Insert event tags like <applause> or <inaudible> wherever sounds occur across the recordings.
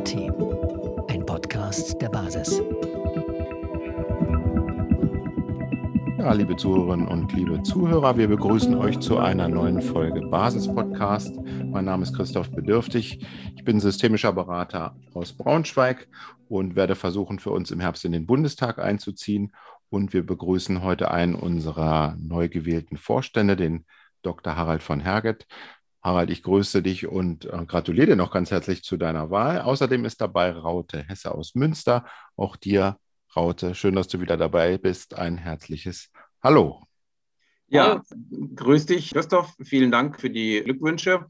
Demokratie. Ein Podcast der Basis. Ja, liebe Zuhörerinnen und liebe Zuhörer, wir begrüßen euch zu einer neuen Folge Basis Podcast. Mein Name ist Christoph Bedürftig. Ich bin systemischer Berater aus Braunschweig und werde versuchen, für uns im Herbst in den Bundestag einzuziehen. Und wir begrüßen heute einen unserer neu gewählten Vorstände, den Dr. Harald von Herget. Harald, ich grüße dich und äh, gratuliere dir noch ganz herzlich zu deiner Wahl. Außerdem ist dabei Raute Hesse aus Münster. Auch dir, Raute, schön, dass du wieder dabei bist. Ein herzliches Hallo. Ja, grüß dich, Christoph. Vielen Dank für die Glückwünsche.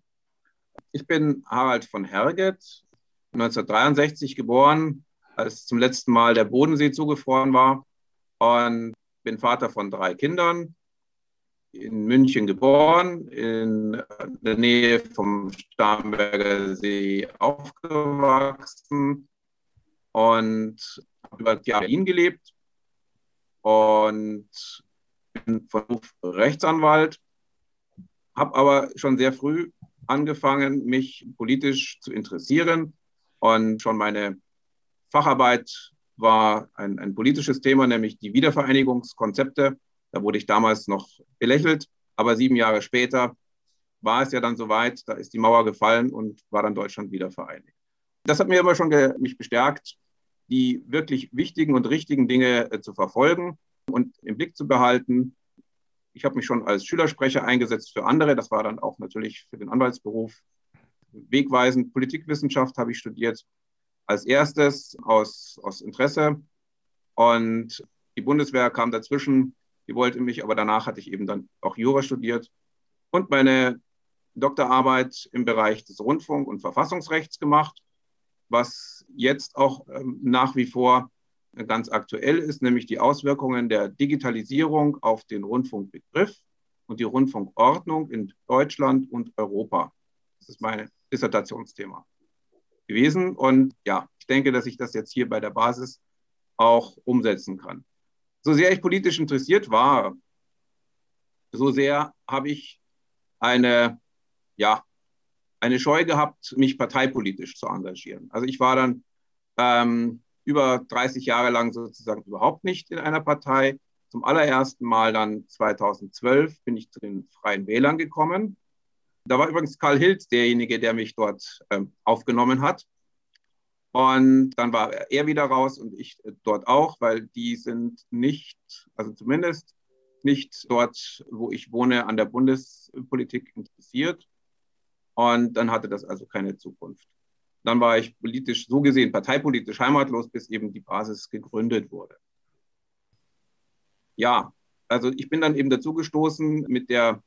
Ich bin Harald von Herget, 1963 geboren, als zum letzten Mal der Bodensee zugefroren war und bin Vater von drei Kindern in München geboren, in der Nähe vom Starnberger See aufgewachsen und habe über Jahre in Berlin gelebt und bin von Beruf Rechtsanwalt, habe aber schon sehr früh angefangen, mich politisch zu interessieren und schon meine Facharbeit war ein, ein politisches Thema, nämlich die Wiedervereinigungskonzepte da wurde ich damals noch belächelt, aber sieben Jahre später war es ja dann soweit, da ist die Mauer gefallen und war dann Deutschland wieder vereinigt. Das hat mir immer schon mich bestärkt, die wirklich wichtigen und richtigen Dinge äh, zu verfolgen und im Blick zu behalten. Ich habe mich schon als Schülersprecher eingesetzt für andere. Das war dann auch natürlich für den Anwaltsberuf wegweisend. Politikwissenschaft habe ich studiert als erstes aus, aus Interesse. Und die Bundeswehr kam dazwischen. Die wollte mich, aber danach hatte ich eben dann auch Jura studiert und meine Doktorarbeit im Bereich des Rundfunk- und Verfassungsrechts gemacht, was jetzt auch ähm, nach wie vor ganz aktuell ist, nämlich die Auswirkungen der Digitalisierung auf den Rundfunkbegriff und die Rundfunkordnung in Deutschland und Europa. Das ist mein Dissertationsthema gewesen. Und ja, ich denke, dass ich das jetzt hier bei der Basis auch umsetzen kann so sehr ich politisch interessiert war, so sehr habe ich eine, ja, eine Scheu gehabt, mich parteipolitisch zu engagieren. Also ich war dann ähm, über 30 Jahre lang sozusagen überhaupt nicht in einer Partei. Zum allerersten Mal dann 2012 bin ich zu den Freien Wählern gekommen. Da war übrigens Karl Hilz derjenige, der mich dort ähm, aufgenommen hat. Und dann war er wieder raus und ich dort auch, weil die sind nicht, also zumindest nicht dort, wo ich wohne, an der Bundespolitik interessiert. Und dann hatte das also keine Zukunft. Dann war ich politisch, so gesehen, parteipolitisch heimatlos, bis eben die Basis gegründet wurde. Ja, also ich bin dann eben dazu gestoßen mit der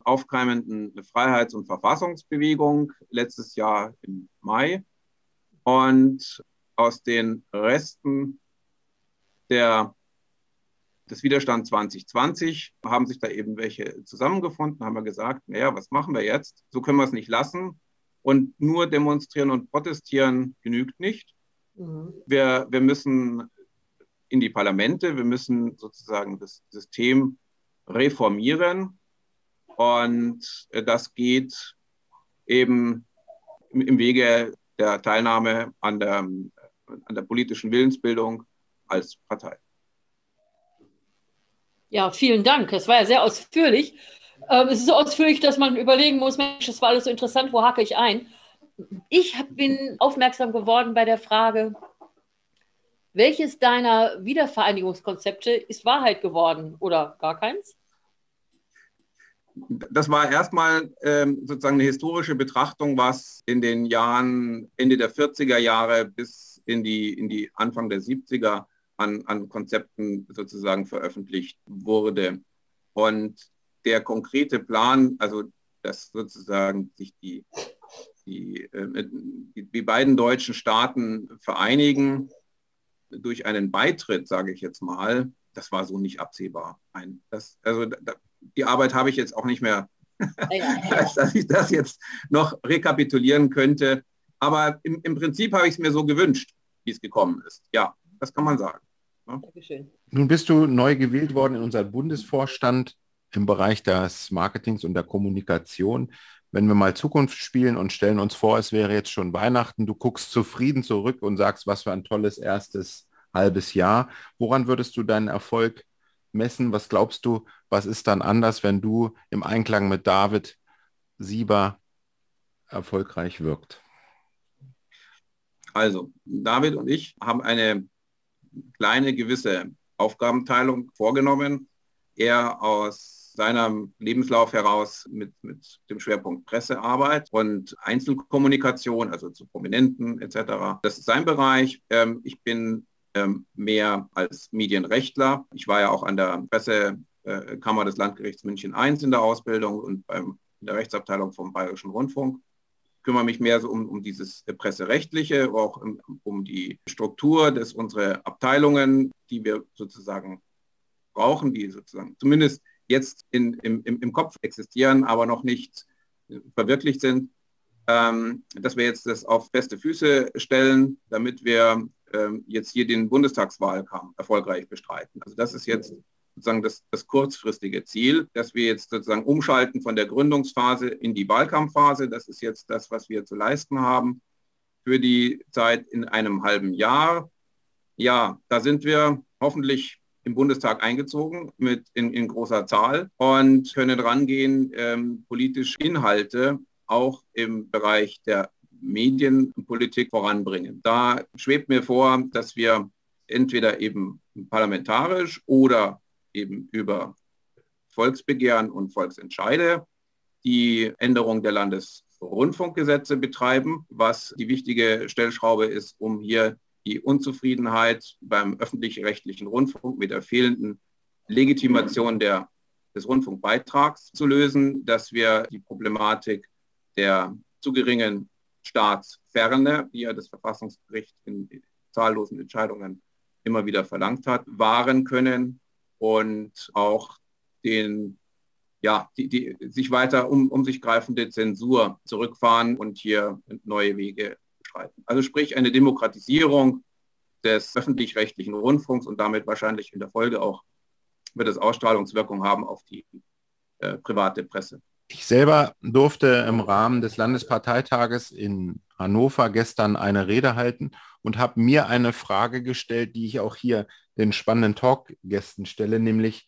aufkeimenden Freiheits- und Verfassungsbewegung letztes Jahr im Mai und aus den Resten der, des Widerstands 2020 haben sich da eben welche zusammengefunden, haben wir gesagt, naja, was machen wir jetzt? So können wir es nicht lassen. Und nur demonstrieren und protestieren genügt nicht. Mhm. Wir, wir müssen in die Parlamente, wir müssen sozusagen das System reformieren. Und das geht eben im Wege der Teilnahme an der, an der politischen Willensbildung als Partei. Ja, vielen Dank. Das war ja sehr ausführlich. Ähm, es ist so ausführlich, dass man überlegen muss, Mensch, das war alles so interessant, wo hacke ich ein? Ich bin aufmerksam geworden bei der Frage, welches deiner Wiedervereinigungskonzepte ist Wahrheit geworden oder gar keins? Das war erstmal ähm, sozusagen eine historische Betrachtung, was in den Jahren Ende der 40er Jahre bis in die, in die Anfang der 70er an, an Konzepten sozusagen veröffentlicht wurde. Und der konkrete Plan, also dass sozusagen sich die, die, äh, die, beiden deutschen Staaten vereinigen durch einen Beitritt, sage ich jetzt mal, das war so nicht absehbar. Ein, das, also da, die Arbeit habe ich jetzt auch nicht mehr, ja, ja. <laughs> dass ich das jetzt noch rekapitulieren könnte. Aber im, im Prinzip habe ich es mir so gewünscht, wie es gekommen ist. Ja, das kann man sagen. Ja. Nun bist du neu gewählt worden in unseren Bundesvorstand im Bereich des Marketings und der Kommunikation. wenn wir mal Zukunft spielen und stellen uns vor, es wäre jetzt schon Weihnachten, du guckst zufrieden zurück und sagst, was für ein tolles erstes halbes Jahr. Woran würdest du deinen Erfolg messen? Was glaubst du, was ist dann anders, wenn du im Einklang mit David Sieber erfolgreich wirkt? Also, David und ich haben eine kleine gewisse Aufgabenteilung vorgenommen. Er aus seinem Lebenslauf heraus mit, mit dem Schwerpunkt Pressearbeit und Einzelkommunikation, also zu Prominenten etc. Das ist sein Bereich. Ähm, ich bin mehr als Medienrechtler. Ich war ja auch an der Pressekammer des Landgerichts München I in der Ausbildung und beim, in der Rechtsabteilung vom Bayerischen Rundfunk kümmere mich mehr so um, um dieses Presserechtliche, auch um, um die Struktur des unsere Abteilungen, die wir sozusagen brauchen, die sozusagen zumindest jetzt in, im, im Kopf existieren, aber noch nicht verwirklicht sind, ähm, dass wir jetzt das auf feste Füße stellen, damit wir ähm, jetzt hier den Bundestagswahlkampf erfolgreich bestreiten. Also das ist jetzt sozusagen das, das kurzfristige Ziel, dass wir jetzt sozusagen umschalten von der Gründungsphase in die Wahlkampfphase. Das ist jetzt das, was wir zu leisten haben für die Zeit in einem halben Jahr. Ja, da sind wir hoffentlich im Bundestag eingezogen mit in, in großer Zahl und können rangehen, ähm, politisch Inhalte auch im Bereich der Medienpolitik voranbringen. Da schwebt mir vor, dass wir entweder eben parlamentarisch oder eben über Volksbegehren und Volksentscheide die Änderung der Landesrundfunkgesetze betreiben, was die wichtige Stellschraube ist, um hier die Unzufriedenheit beim öffentlich-rechtlichen Rundfunk mit der fehlenden Legitimation der, des Rundfunkbeitrags zu lösen, dass wir die Problematik der zu geringen Staatsferne, die ja das Verfassungsgericht in zahllosen Entscheidungen immer wieder verlangt hat, wahren können und auch den, ja, die, die sich weiter um, um sich greifende Zensur zurückfahren und hier neue Wege beschreiten. Also sprich eine Demokratisierung des öffentlich-rechtlichen Rundfunks und damit wahrscheinlich in der Folge auch wird es Ausstrahlungswirkung haben auf die äh, private Presse. Ich selber durfte im Rahmen des Landesparteitages in Hannover gestern eine Rede halten und habe mir eine Frage gestellt, die ich auch hier den spannenden Talk-Gästen stelle, nämlich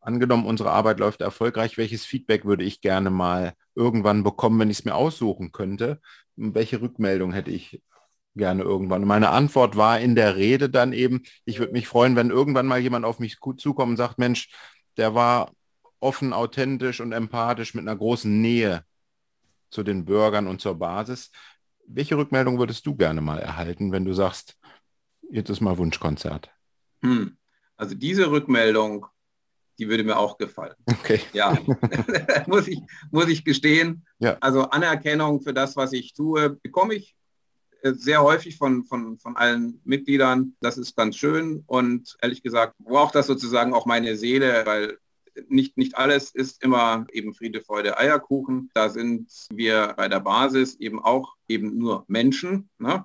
angenommen, unsere Arbeit läuft erfolgreich, welches Feedback würde ich gerne mal irgendwann bekommen, wenn ich es mir aussuchen könnte? Welche Rückmeldung hätte ich gerne irgendwann? Und meine Antwort war in der Rede dann eben, ich würde mich freuen, wenn irgendwann mal jemand auf mich zukommt und sagt, Mensch, der war offen, authentisch und empathisch mit einer großen Nähe zu den Bürgern und zur Basis. Welche Rückmeldung würdest du gerne mal erhalten, wenn du sagst, jetzt ist mal Wunschkonzert? Hm. Also diese Rückmeldung, die würde mir auch gefallen. Okay. Ja, <laughs> muss, ich, muss ich gestehen. Ja. Also Anerkennung für das, was ich tue, bekomme ich äh, sehr häufig von, von, von allen Mitgliedern. Das ist ganz schön und ehrlich gesagt braucht das sozusagen auch meine Seele, weil nicht, nicht alles ist immer eben Friede, Freude, Eierkuchen. Da sind wir bei der Basis eben auch eben nur Menschen, ne?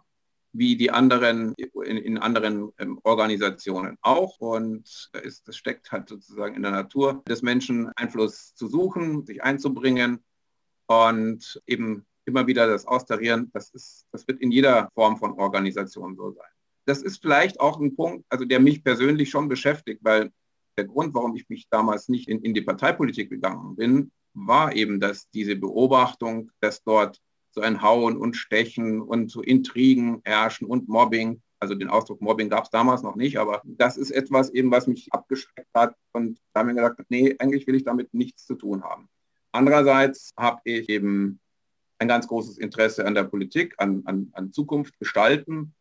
wie die anderen in, in anderen ähm, Organisationen auch. Und es, das steckt halt sozusagen in der Natur des Menschen, Einfluss zu suchen, sich einzubringen und eben immer wieder das Austarieren. Das, ist, das wird in jeder Form von Organisation so sein. Das ist vielleicht auch ein Punkt, also der mich persönlich schon beschäftigt, weil der Grund, warum ich mich damals nicht in, in die Parteipolitik gegangen bin, war eben, dass diese Beobachtung, dass dort so ein Hauen und Stechen und so Intrigen herrschen und Mobbing. Also den Ausdruck Mobbing gab es damals noch nicht, aber das ist etwas eben, was mich abgeschreckt hat und da mir gedacht, nee, eigentlich will ich damit nichts zu tun haben. Andererseits habe ich eben ein ganz großes Interesse an der Politik, an, an, an Zukunft gestalten.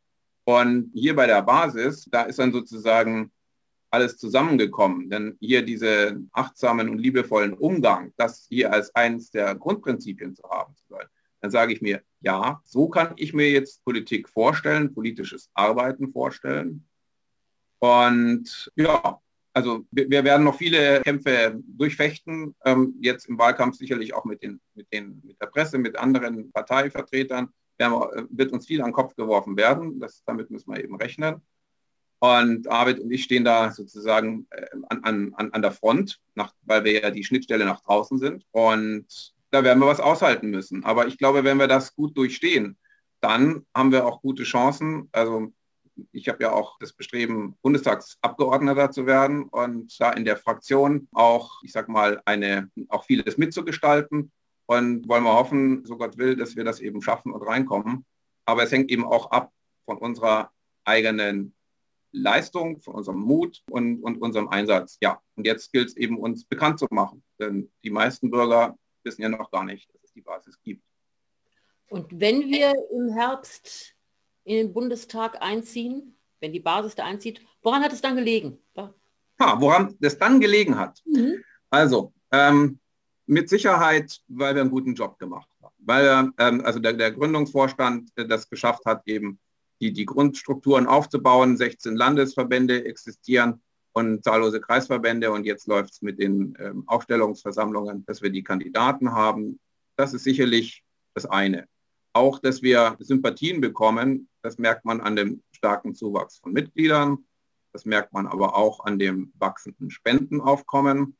Und hier bei der Basis, da ist dann sozusagen alles zusammengekommen. Denn hier diese achtsamen und liebevollen Umgang, das hier als eines der Grundprinzipien zu haben zu sein, dann sage ich mir, ja, so kann ich mir jetzt Politik vorstellen, politisches Arbeiten vorstellen. Und ja, also wir, wir werden noch viele Kämpfe durchfechten, ähm, jetzt im Wahlkampf sicherlich auch mit, den, mit, den, mit der Presse, mit anderen Parteivertretern. Wir, äh, wird uns viel an den Kopf geworfen werden, das, damit müssen wir eben rechnen. Und David und ich stehen da sozusagen äh, an, an, an der Front, nach, weil wir ja die Schnittstelle nach draußen sind. Und da werden wir was aushalten müssen. Aber ich glaube, wenn wir das gut durchstehen, dann haben wir auch gute Chancen. Also ich habe ja auch das Bestreben, Bundestagsabgeordneter zu werden und da in der Fraktion auch, ich sag mal, eine, auch vieles mitzugestalten. Und wollen wir hoffen, so Gott will, dass wir das eben schaffen und reinkommen. Aber es hängt eben auch ab von unserer eigenen Leistung, von unserem Mut und, und unserem Einsatz. Ja, und jetzt gilt es eben, uns bekannt zu machen. Denn die meisten Bürger wissen ja noch gar nicht, dass es die Basis gibt. Und wenn wir im Herbst in den Bundestag einziehen, wenn die Basis da einzieht, woran hat es dann gelegen? Ha, woran es dann gelegen hat? Mhm. Also, ähm, mit Sicherheit, weil wir einen guten Job gemacht haben. Weil ähm, also der, der Gründungsvorstand äh, das geschafft hat, eben die, die Grundstrukturen aufzubauen. 16 Landesverbände existieren und zahllose Kreisverbände. Und jetzt läuft es mit den ähm, Aufstellungsversammlungen, dass wir die Kandidaten haben. Das ist sicherlich das eine. Auch, dass wir Sympathien bekommen, das merkt man an dem starken Zuwachs von Mitgliedern. Das merkt man aber auch an dem wachsenden Spendenaufkommen.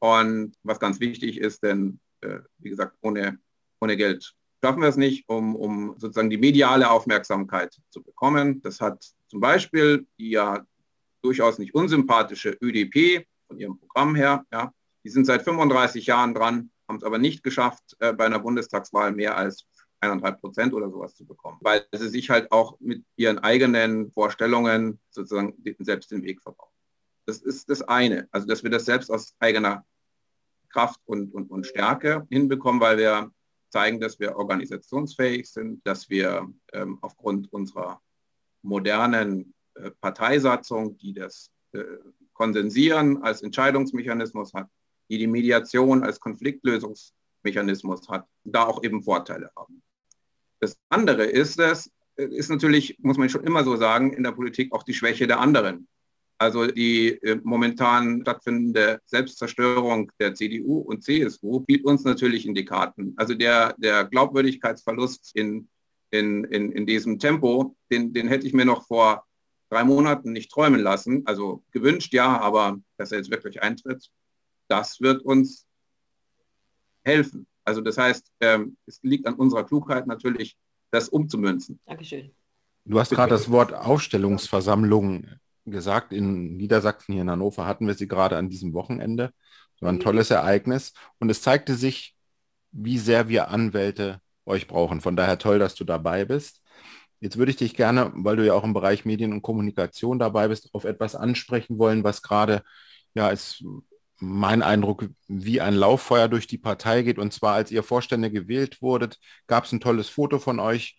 Und was ganz wichtig ist, denn äh, wie gesagt, ohne, ohne Geld schaffen wir es nicht, um, um sozusagen die mediale Aufmerksamkeit zu bekommen. Das hat zum Beispiel die ja durchaus nicht unsympathische ÖDP von ihrem Programm her, ja, die sind seit 35 Jahren dran, haben es aber nicht geschafft, äh, bei einer Bundestagswahl mehr als eineinhalb Prozent oder sowas zu bekommen, weil sie sich halt auch mit ihren eigenen Vorstellungen sozusagen selbst den Weg verbauen. Das ist das eine, also dass wir das selbst aus eigener Kraft und, und, und Stärke hinbekommen, weil wir zeigen, dass wir organisationsfähig sind, dass wir ähm, aufgrund unserer modernen äh, Parteisatzung, die das äh, Konsensieren als Entscheidungsmechanismus hat, die die Mediation als Konfliktlösungsmechanismus hat, da auch eben Vorteile haben. Das andere ist es, äh, ist natürlich, muss man schon immer so sagen, in der Politik auch die Schwäche der anderen. Also die äh, momentan stattfindende Selbstzerstörung der CDU und CSU spielt uns natürlich in die Karten. Also der, der Glaubwürdigkeitsverlust in, in, in, in diesem Tempo, den, den hätte ich mir noch vor drei Monaten nicht träumen lassen. Also gewünscht ja, aber dass er jetzt wirklich eintritt, das wird uns helfen. Also das heißt, ähm, es liegt an unserer Klugheit natürlich, das umzumünzen. Dankeschön. Du hast gerade das Wort Aufstellungsversammlung gesagt, in Niedersachsen, hier in Hannover, hatten wir sie gerade an diesem Wochenende. Das war ein mhm. tolles Ereignis. Und es zeigte sich, wie sehr wir Anwälte euch brauchen. Von daher toll, dass du dabei bist. Jetzt würde ich dich gerne, weil du ja auch im Bereich Medien und Kommunikation dabei bist, auf etwas ansprechen wollen, was gerade, ja, ist mein Eindruck, wie ein Lauffeuer durch die Partei geht. Und zwar, als ihr Vorstände gewählt wurdet, gab es ein tolles Foto von euch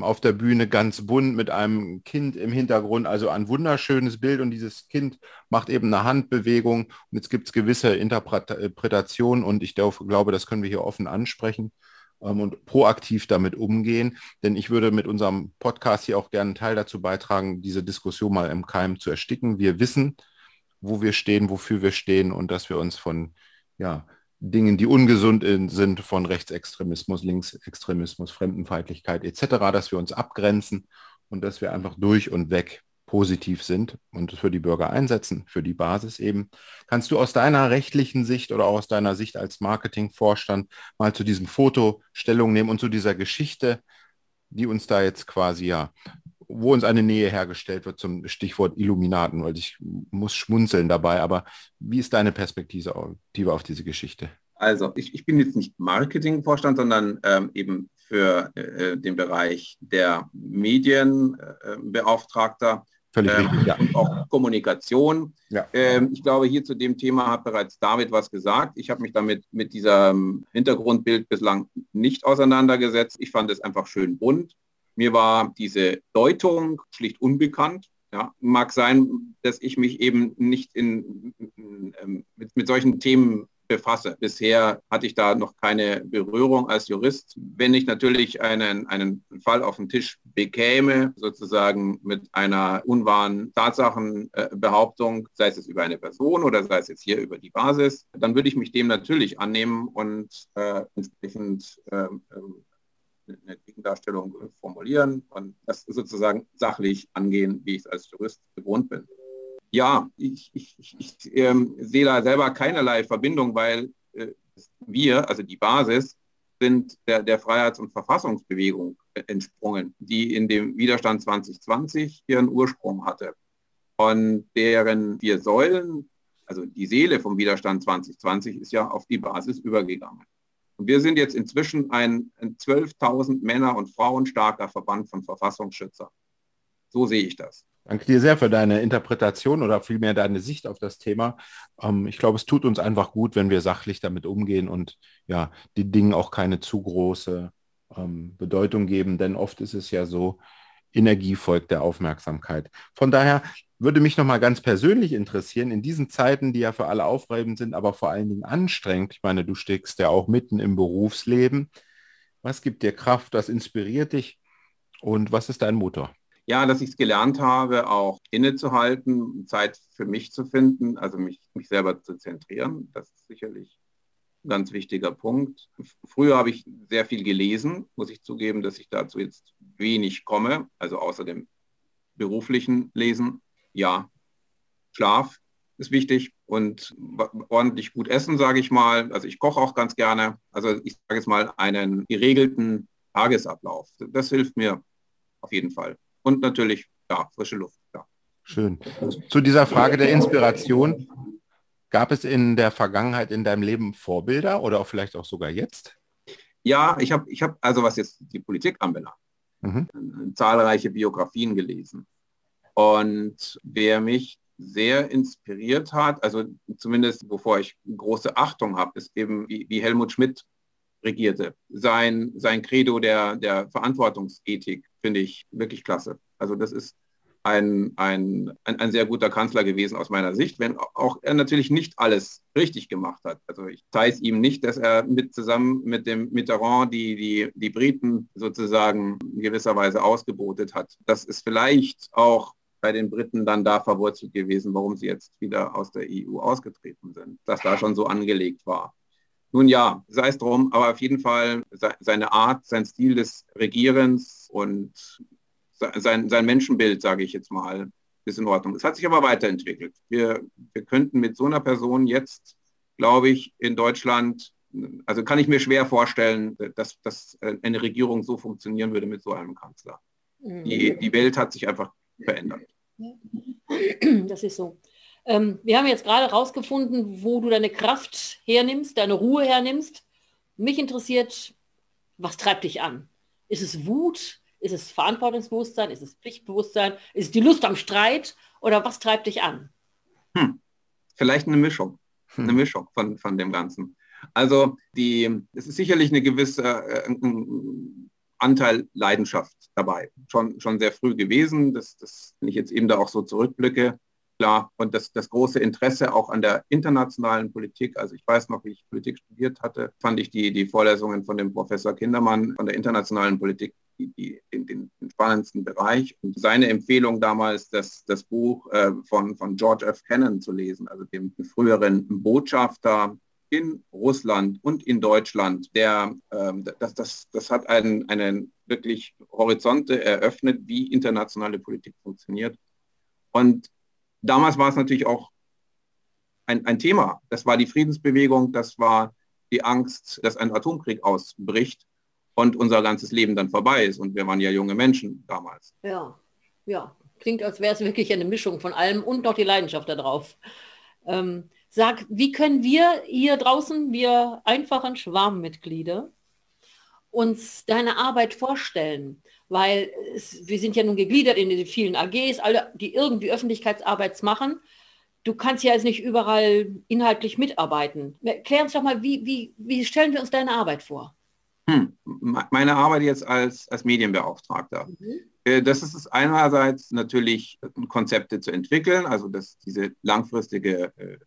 auf der Bühne ganz bunt mit einem Kind im Hintergrund, also ein wunderschönes Bild. Und dieses Kind macht eben eine Handbewegung. Und jetzt gibt es gewisse Interpretationen und ich glaube, das können wir hier offen ansprechen ähm, und proaktiv damit umgehen, denn ich würde mit unserem Podcast hier auch gerne einen Teil dazu beitragen, diese Diskussion mal im Keim zu ersticken. Wir wissen, wo wir stehen, wofür wir stehen. Und dass wir uns von ja, Dingen, die ungesund sind, von Rechtsextremismus, Linksextremismus, Fremdenfeindlichkeit etc., dass wir uns abgrenzen und dass wir einfach durch und weg positiv sind und für die Bürger einsetzen, für die Basis eben. Kannst du aus deiner rechtlichen Sicht oder aus deiner Sicht als Marketingvorstand mal zu diesem Foto Stellung nehmen und zu dieser Geschichte, die uns da jetzt quasi ja, wo uns eine Nähe hergestellt wird zum Stichwort Illuminaten, weil ich muss schmunzeln dabei, aber wie ist deine Perspektive auf diese Geschichte? Also ich, ich bin jetzt nicht Marketingvorstand, sondern ähm, eben für äh, den Bereich der Medienbeauftragter. Äh, Völlig ähm, richtig, ja. Und auch Kommunikation. Ja. Ähm, ich glaube, hier zu dem Thema hat bereits David was gesagt. Ich habe mich damit mit diesem Hintergrundbild bislang nicht auseinandergesetzt. Ich fand es einfach schön bunt. Mir war diese Deutung schlicht unbekannt. Ja, mag sein, dass ich mich eben nicht in, ähm, mit, mit solchen Themen befasse. Bisher hatte ich da noch keine Berührung als Jurist. Wenn ich natürlich einen, einen Fall auf den Tisch bekäme, sozusagen mit einer unwahren Tatsachenbehauptung, sei es über eine Person oder sei es jetzt hier über die Basis, dann würde ich mich dem natürlich annehmen und äh, entsprechend äh, eine Gegendarstellung formulieren und das sozusagen sachlich angehen, wie ich es als Jurist gewohnt bin. Ja, ich, ich, ich ähm, sehe da selber keinerlei Verbindung, weil äh, wir, also die Basis, sind der, der Freiheits- und Verfassungsbewegung entsprungen, die in dem Widerstand 2020 ihren Ursprung hatte. Und deren vier Säulen, also die Seele vom Widerstand 2020, ist ja auf die Basis übergegangen. Und wir sind jetzt inzwischen ein, ein 12.000 Männer und Frauen starker Verband von Verfassungsschützern. So sehe ich das. Danke dir sehr für deine Interpretation oder vielmehr deine Sicht auf das Thema. Ähm, ich glaube, es tut uns einfach gut, wenn wir sachlich damit umgehen und ja, die Dinge auch keine zu große ähm, Bedeutung geben, denn oft ist es ja so, Energie folgt der Aufmerksamkeit. Von daher würde mich nochmal ganz persönlich interessieren, in diesen Zeiten, die ja für alle aufreibend sind, aber vor allen Dingen anstrengend, ich meine, du steckst ja auch mitten im Berufsleben, was gibt dir Kraft, was inspiriert dich und was ist dein Motor? Ja, dass ich es gelernt habe, auch innezuhalten, Zeit für mich zu finden, also mich, mich selber zu zentrieren. Das ist sicherlich ein ganz wichtiger Punkt. Früher habe ich sehr viel gelesen, muss ich zugeben, dass ich dazu jetzt wenig komme, also außer dem beruflichen Lesen. Ja, Schlaf ist wichtig und ordentlich gut essen, sage ich mal. Also ich koche auch ganz gerne. Also ich sage jetzt mal einen geregelten Tagesablauf. Das hilft mir auf jeden Fall und natürlich ja, frische Luft. Ja. Schön. Zu dieser Frage der Inspiration, gab es in der Vergangenheit in deinem Leben Vorbilder oder auch vielleicht auch sogar jetzt? Ja, ich habe, ich hab, also was jetzt die Politik anbelangt, mhm. zahlreiche Biografien gelesen. Und wer mich sehr inspiriert hat, also zumindest bevor ich große Achtung habe, ist eben wie, wie Helmut Schmidt regierte. Sein, sein Credo der, der Verantwortungsethik finde ich wirklich klasse. Also das ist ein, ein, ein, sehr guter Kanzler gewesen aus meiner Sicht, wenn auch er natürlich nicht alles richtig gemacht hat. Also ich zeige ihm nicht, dass er mit zusammen mit dem Mitterrand die, die, die Briten sozusagen in gewisser Weise ausgebotet hat. Das ist vielleicht auch bei den Briten dann da verwurzelt gewesen, warum sie jetzt wieder aus der EU ausgetreten sind, dass da schon so angelegt war. Nun ja, sei es drum, aber auf jeden Fall seine Art, sein Stil des Regierens und sein, sein Menschenbild, sage ich jetzt mal, ist in Ordnung. Es hat sich aber weiterentwickelt. Wir, wir könnten mit so einer Person jetzt, glaube ich, in Deutschland, also kann ich mir schwer vorstellen, dass, dass eine Regierung so funktionieren würde mit so einem Kanzler. Die, mhm. die Welt hat sich einfach verändert. <clears throat> Das ist so. Ähm, wir haben jetzt gerade rausgefunden, wo du deine Kraft hernimmst, deine Ruhe hernimmst. Mich interessiert, was treibt dich an? Ist es Wut? Ist es Verantwortungsbewusstsein? Ist es Pflichtbewusstsein? Ist es die Lust am Streit? Oder was treibt dich an? Hm. Vielleicht eine Mischung. Hm. Eine Mischung von, von dem Ganzen. Also die, es ist sicherlich eine gewisse äh, ein Anteil Leidenschaft dabei. Schon, schon sehr früh gewesen. Das, das, wenn ich jetzt eben da auch so zurückblicke, klar. Und das, das große Interesse auch an der internationalen Politik, also ich weiß noch, wie ich Politik studiert hatte, fand ich die, die Vorlesungen von dem Professor Kindermann von der internationalen Politik die, die, den, den, spannendsten Bereich. Und seine Empfehlung damals, das, das Buch äh, von, von George F. Kennan zu lesen, also dem früheren Botschafter in Russland und in Deutschland, der, ähm, das, das, das hat einen, einen wirklich Horizonte eröffnet, wie internationale Politik funktioniert. Und damals war es natürlich auch ein, ein Thema. Das war die Friedensbewegung, das war die Angst, dass ein Atomkrieg ausbricht und unser ganzes Leben dann vorbei ist. Und wir waren ja junge Menschen damals. Ja, ja. Klingt, als wäre es wirklich eine Mischung von allem und noch die Leidenschaft darauf. Ähm, sag, wie können wir hier draußen, wir einfachen Schwarmmitglieder, uns deine Arbeit vorstellen? weil es, wir sind ja nun gegliedert in die vielen AGs, alle, die irgendwie Öffentlichkeitsarbeit machen. Du kannst ja jetzt nicht überall inhaltlich mitarbeiten. Klär uns doch mal, wie, wie, wie stellen wir uns deine Arbeit vor? Hm. Meine Arbeit jetzt als, als Medienbeauftragter. Mhm. Äh, das ist es einerseits natürlich Konzepte zu entwickeln, also dass diese langfristige äh,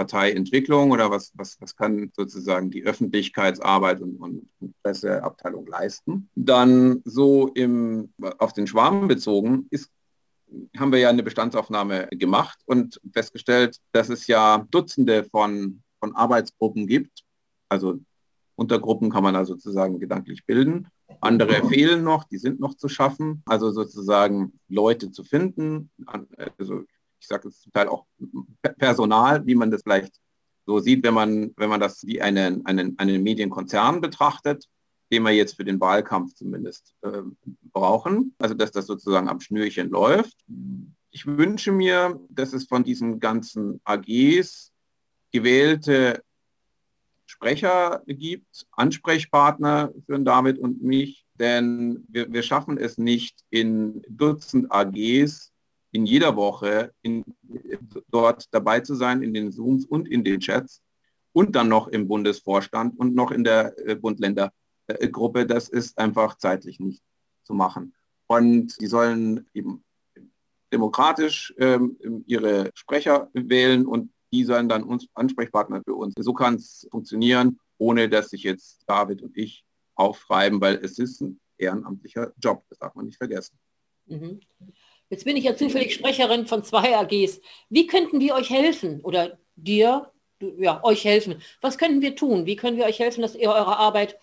Parteientwicklung oder was, was, was kann sozusagen die Öffentlichkeitsarbeit und, und, Presseabteilung leisten. Dann so im, auf den Schwarm bezogen ist haben wir ja eine Bestandsaufnahme gemacht und festgestellt, dass es ja Dutzende von, von Arbeitsgruppen gibt. Also Untergruppen kann man da sozusagen gedanklich bilden. Andere fehlen noch, die sind noch zu schaffen. Also sozusagen Leute zu finden, also ich sage jetzt zum Teil auch Personal, wie man das vielleicht so sieht, wenn man, wenn man das wie einen, einen, einen Medienkonzern betrachtet, den wir jetzt für den Wahlkampf zumindest äh, brauchen. Also dass das sozusagen am Schnürchen läuft. Ich wünsche mir, dass es von diesen ganzen AGs gewählte Sprecher gibt, Ansprechpartner für David und mich, denn wir, wir schaffen es nicht in Dutzend AGs in jeder Woche in, dort dabei zu sein, in den Zooms und in den Chats und dann noch im Bundesvorstand und noch in der äh, Bund-Länder-Gruppe. Das ist einfach zeitlich nicht zu machen. Und die sollen eben demokratisch ähm, ihre Sprecher wählen und die sollen dann uns Ansprechpartner für uns. So kann es funktionieren, ohne dass sich jetzt David und ich aufreiben, weil es ist ein ehrenamtlicher Job, das darf man nicht vergessen. Mhm. Jetzt bin ich ja zufällig Sprecherin von zwei AGs. Wie könnten wir euch helfen oder dir, ja, euch helfen? Was könnten wir tun? Wie können wir euch helfen, dass ihr eure Arbeit,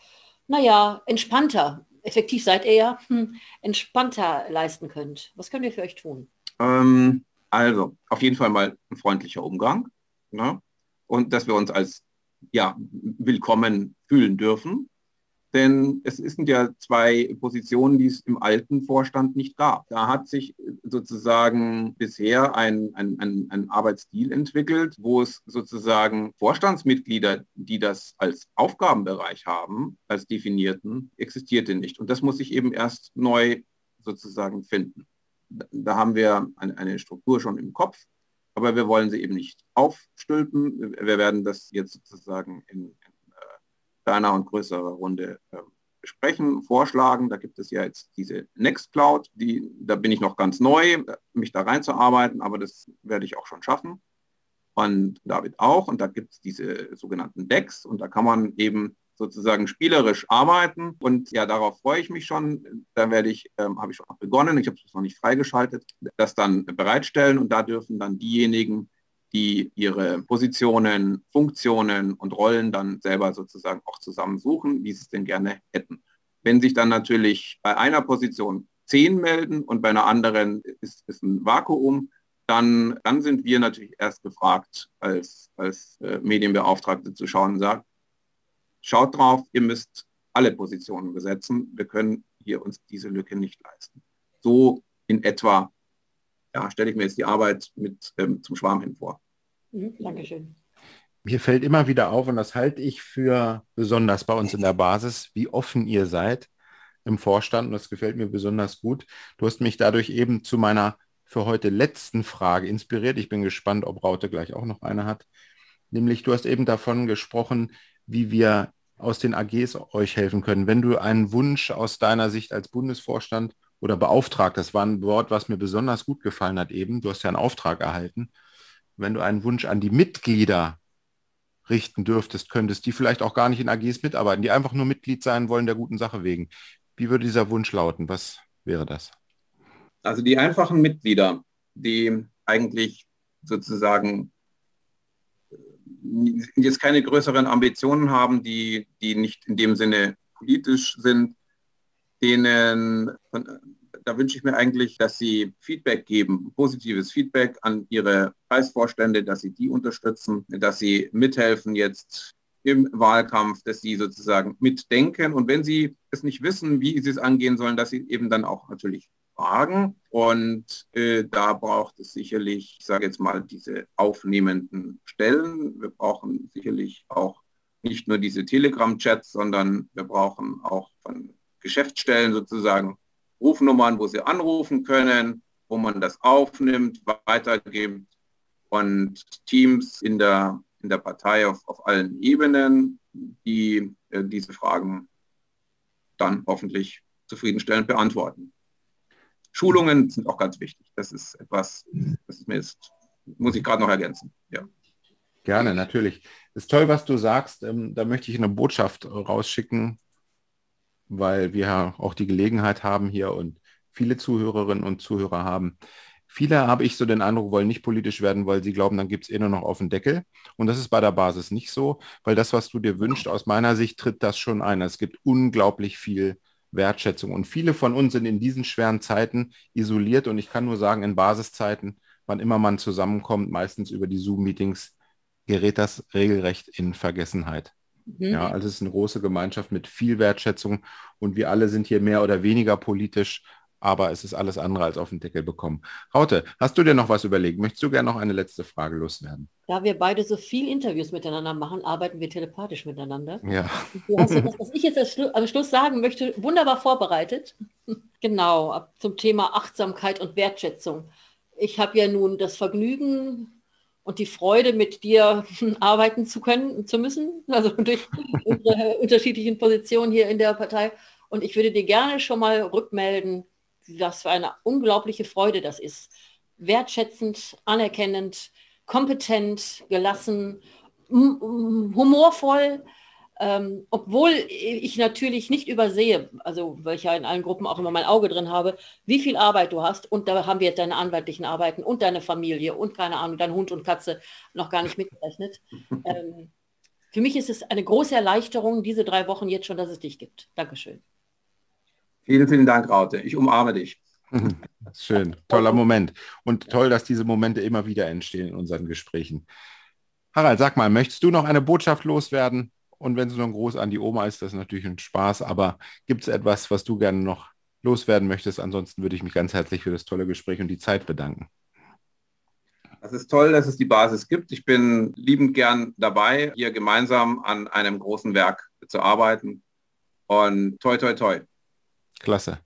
naja, entspannter, effektiv seid ihr ja, hm, entspannter leisten könnt? Was können wir für euch tun? Ähm, also, auf jeden Fall mal ein freundlicher Umgang. Ne? Und dass wir uns als ja, willkommen fühlen dürfen. Denn es sind ja zwei Positionen, die es im alten Vorstand nicht gab. Da hat sich sozusagen bisher ein, ein, ein, ein Arbeitsstil entwickelt, wo es sozusagen Vorstandsmitglieder, die das als Aufgabenbereich haben, als definierten, existierte nicht. Und das muss sich eben erst neu sozusagen finden. Da haben wir eine Struktur schon im Kopf, aber wir wollen sie eben nicht aufstülpen. Wir werden das jetzt sozusagen in, kleiner und größerer Runde äh, besprechen, vorschlagen. Da gibt es ja jetzt diese Nextcloud, die, da bin ich noch ganz neu, mich da reinzuarbeiten, aber das werde ich auch schon schaffen. Und David auch. Und da gibt es diese sogenannten Decks und da kann man eben sozusagen spielerisch arbeiten. Und ja, darauf freue ich mich schon. Da werde ich, ähm, habe ich schon begonnen, ich habe es noch nicht freigeschaltet, das dann bereitstellen. Und da dürfen dann diejenigen, die ihre Positionen, Funktionen und Rollen dann selber sozusagen auch zusammensuchen, wie sie es denn gerne hätten. Wenn sich dann natürlich bei einer Position zehn melden und bei einer anderen ist, ist ein Vakuum, dann, dann sind wir natürlich erst gefragt, als, als äh, Medienbeauftragte zu schauen und sagen, schaut drauf, ihr müsst alle Positionen besetzen. Wir können hier uns diese Lücke nicht leisten. So in etwa ja, stelle ich mir jetzt die Arbeit mit ähm, zum Schwarm hin vor. Dankeschön. Mir fällt immer wieder auf, und das halte ich für besonders bei uns in der Basis, wie offen ihr seid im Vorstand. Und das gefällt mir besonders gut. Du hast mich dadurch eben zu meiner für heute letzten Frage inspiriert. Ich bin gespannt, ob Raute gleich auch noch eine hat. Nämlich, du hast eben davon gesprochen, wie wir aus den AGs euch helfen können. Wenn du einen Wunsch aus deiner Sicht als Bundesvorstand oder beauftragt, das war ein Wort, was mir besonders gut gefallen hat eben, du hast ja einen Auftrag erhalten, wenn du einen Wunsch an die Mitglieder richten dürftest, könntest, die vielleicht auch gar nicht in AGs mitarbeiten, die einfach nur Mitglied sein wollen der guten Sache wegen. Wie würde dieser Wunsch lauten? Was wäre das? Also die einfachen Mitglieder, die eigentlich sozusagen jetzt keine größeren Ambitionen haben, die, die nicht in dem Sinne politisch sind, denen, da wünsche ich mir eigentlich, dass sie Feedback geben, positives Feedback an ihre Preisvorstände, dass sie die unterstützen, dass sie mithelfen jetzt im Wahlkampf, dass sie sozusagen mitdenken und wenn sie es nicht wissen, wie sie es angehen sollen, dass sie eben dann auch natürlich Fragen. Und äh, da braucht es sicherlich, ich sage jetzt mal, diese aufnehmenden Stellen. Wir brauchen sicherlich auch nicht nur diese Telegram-Chats, sondern wir brauchen auch von Geschäftsstellen sozusagen Rufnummern, wo sie anrufen können, wo man das aufnimmt, weitergibt und Teams in der, in der Partei auf, auf allen Ebenen, die äh, diese Fragen dann hoffentlich zufriedenstellend beantworten. Schulungen sind auch ganz wichtig. Das ist etwas, das ist mir jetzt, muss ich gerade noch ergänzen. Ja. Gerne, natürlich. Ist toll, was du sagst. Ähm, da möchte ich eine Botschaft rausschicken, weil wir auch die Gelegenheit haben hier und viele Zuhörerinnen und Zuhörer haben. Viele habe ich so den Eindruck, wollen nicht politisch werden, weil sie glauben, dann gibt es eh nur noch auf den Deckel. Und das ist bei der Basis nicht so, weil das, was du dir wünschst, aus meiner Sicht tritt das schon ein. Es gibt unglaublich viel Wertschätzung. Und viele von uns sind in diesen schweren Zeiten isoliert und ich kann nur sagen, in Basiszeiten, wann immer man zusammenkommt, meistens über die Zoom-Meetings, gerät das regelrecht in Vergessenheit. Mhm. Ja, also es ist eine große Gemeinschaft mit viel Wertschätzung und wir alle sind hier mehr oder weniger politisch, aber es ist alles andere als auf den Deckel bekommen. Raute, hast du dir noch was überlegt? Möchtest du gerne noch eine letzte Frage loswerden? Da wir beide so viel Interviews miteinander machen, arbeiten wir telepathisch miteinander. Ja. Du hast ja das, was ich jetzt am Schluss sagen möchte, wunderbar vorbereitet. <laughs> Genau, zum Thema Achtsamkeit und Wertschätzung. Ich habe ja nun das Vergnügen, und die Freude, mit dir <laughs> arbeiten zu können, zu müssen, also <laughs> durch unsere unterschiedlichen Positionen hier in der Partei. Und ich würde dir gerne schon mal rückmelden, was für eine unglaubliche Freude das ist. Wertschätzend, anerkennend, kompetent, gelassen, humorvoll, ähm, obwohl ich natürlich nicht übersehe, also weil ich ja in allen Gruppen auch immer mein Auge drin habe, wie viel Arbeit du hast und da haben wir deine anwaltlichen Arbeiten und deine Familie und keine Ahnung, dein Hund und Katze noch gar nicht mitgerechnet. <laughs> ähm, für mich ist es eine große Erleichterung, diese drei Wochen jetzt schon, dass es dich gibt. Dankeschön. Vielen, vielen Dank, Raute. Ich umarme dich. <laughs> Schön, toller Moment. Und toll, dass diese Momente immer wieder entstehen in unseren Gesprächen. Harald, sag mal, möchtest du noch eine Botschaft loswerden? Und wenn es nur ein Gruß an die Oma ist, das ist natürlich ein Spaß. Aber gibt es etwas, was du gerne noch loswerden möchtest? Ansonsten würde ich mich ganz herzlich für das tolle Gespräch und die Zeit bedanken. Es ist toll, dass es die Basis gibt. Ich bin liebend gern dabei, hier gemeinsam an einem großen Werk zu arbeiten. Und toi, toi, toi. Klasse.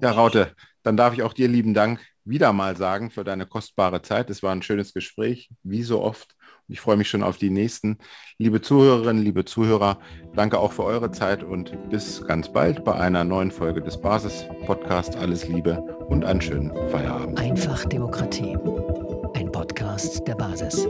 Ja, Raute, dann darf ich auch dir lieben Dank wieder mal sagen für deine kostbare Zeit. Es war ein schönes Gespräch, wie so oft. Ich freue mich schon auf die nächsten. Liebe Zuhörerinnen, liebe Zuhörer, danke auch für eure Zeit und bis ganz bald bei einer neuen Folge des Basis-Podcasts. Alles Liebe und einen schönen Feierabend. Einfach Demokratie. Ein Podcast der Basis.